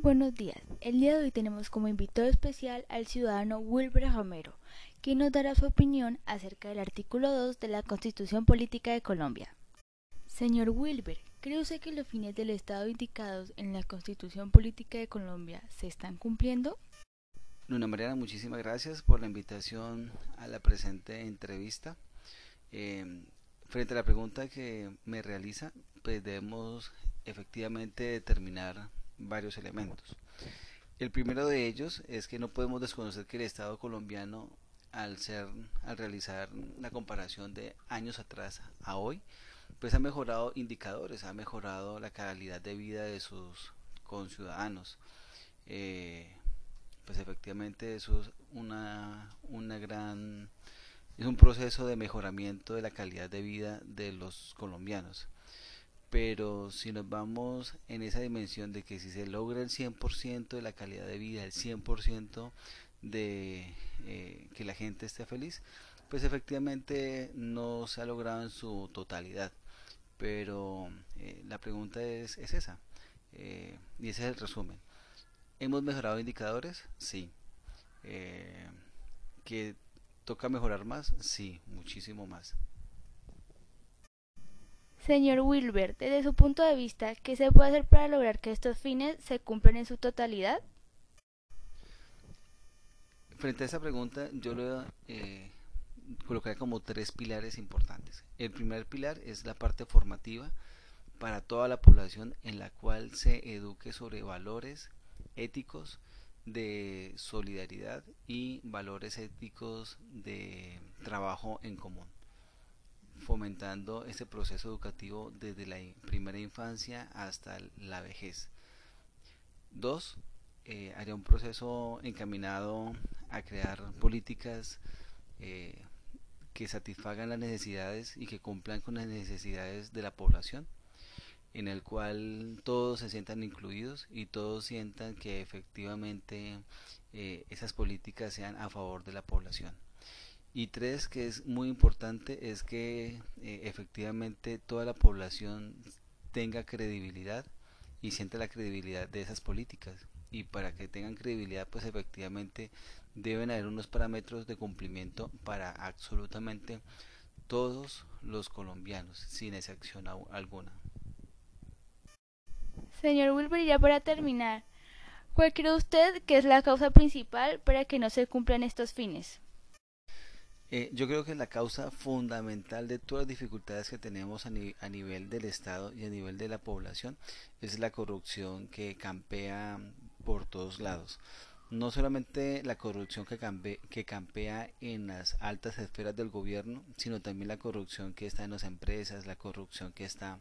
buenos días. El día de hoy tenemos como invitado especial al ciudadano Wilber Romero, quien nos dará su opinión acerca del artículo 2 de la Constitución Política de Colombia. Señor Wilber, ¿cree usted que los fines del Estado indicados en la Constitución Política de Colombia se están cumpliendo? Luna Mariana, muchísimas gracias por la invitación a la presente entrevista. Eh, frente a la pregunta que me realiza, pues debemos efectivamente determinar varios elementos. El primero de ellos es que no podemos desconocer que el Estado colombiano, al ser, al realizar la comparación de años atrás a hoy, pues ha mejorado indicadores, ha mejorado la calidad de vida de sus conciudadanos. Eh, pues efectivamente eso es una, una gran es un proceso de mejoramiento de la calidad de vida de los colombianos pero si nos vamos en esa dimensión de que si se logra el 100% de la calidad de vida, el 100% de eh, que la gente esté feliz, pues efectivamente no se ha logrado en su totalidad. Pero eh, la pregunta es, es esa, eh, y ese es el resumen. ¿Hemos mejorado indicadores? Sí. ¿Que toca mejorar más? Sí, muchísimo más. Señor Wilbert, desde su punto de vista, ¿qué se puede hacer para lograr que estos fines se cumplan en su totalidad? Frente a esa pregunta, yo lo eh, colocaría como tres pilares importantes. El primer pilar es la parte formativa para toda la población en la cual se eduque sobre valores éticos de solidaridad y valores éticos de trabajo en común fomentando ese proceso educativo desde la primera infancia hasta la vejez. Dos, eh, haría un proceso encaminado a crear políticas eh, que satisfagan las necesidades y que cumplan con las necesidades de la población, en el cual todos se sientan incluidos y todos sientan que efectivamente eh, esas políticas sean a favor de la población. Y tres, que es muy importante, es que eh, efectivamente toda la población tenga credibilidad y sienta la credibilidad de esas políticas. Y para que tengan credibilidad, pues efectivamente deben haber unos parámetros de cumplimiento para absolutamente todos los colombianos, sin excepción alguna. Señor Wilber, ya para terminar, ¿cuál cree usted que es la causa principal para que no se cumplan estos fines? Eh, yo creo que la causa fundamental de todas las dificultades que tenemos a, nivel del Estado y a nivel de la población es la corrupción que campea por todos lados. No solamente la corrupción que, que campea en las altas esferas del gobierno, sino también la corrupción que está en las empresas, la corrupción que está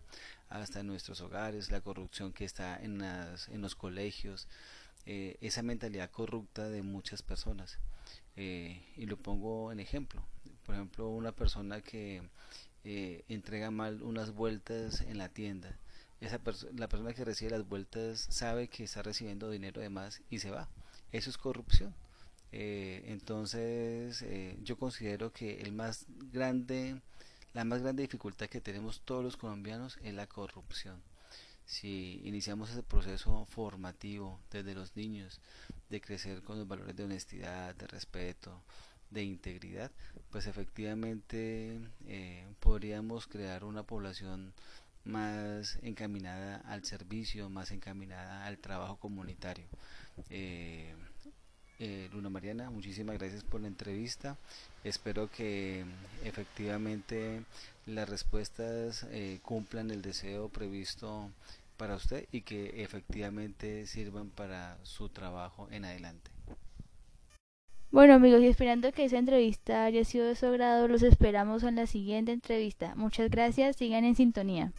hasta en nuestros hogares, la corrupción que está en, en los colegios, eh, esa mentalidad corrupta de muchas personas. Eh, y lo pongo en ejemplo. Por ejemplo, una persona que eh, entrega mal unas vueltas en la tienda. Esa la persona que recibe las vueltas sabe que está recibiendo dinero de más y se va. Eso es corrupción. Eh, entonces, yo considero que el más grande, la más grande dificultad que tenemos todos los colombianos es la corrupción si iniciamos ese proceso formativo desde los niños de crecer con los valores de honestidad, de respeto, de integridad, pues efectivamente eh, podríamos crear una población más encaminada al servicio, más encaminada al trabajo comunitario. Eh, eh, Luna Mariana, muchísimas gracias por la entrevista. Espero que efectivamente las respuestas cumplan el deseo previsto para usted y que efectivamente sirvan para su trabajo en adelante. Bueno amigos, y esperando que esa entrevista haya sido de su agrado, los esperamos en la siguiente entrevista. Muchas gracias, sigan en sintonía.